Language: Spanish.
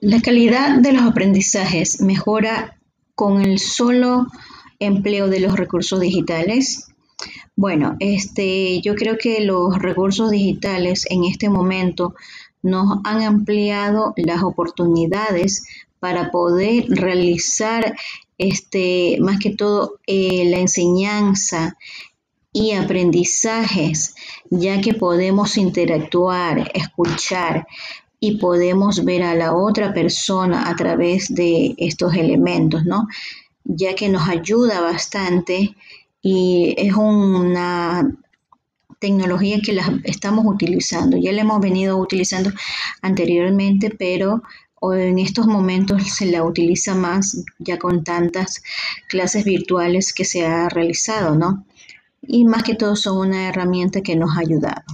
La calidad de los aprendizajes mejora con el solo empleo de los recursos digitales. Bueno, este, yo creo que los recursos digitales en este momento nos han ampliado las oportunidades para poder realizar este, más que todo eh, la enseñanza y aprendizajes, ya que podemos interactuar, escuchar y podemos ver a la otra persona a través de estos elementos, ¿no? Ya que nos ayuda bastante y es una tecnología que la estamos utilizando. Ya la hemos venido utilizando anteriormente, pero en estos momentos se la utiliza más ya con tantas clases virtuales que se ha realizado, ¿no? Y más que todo son una herramienta que nos ha ayudado.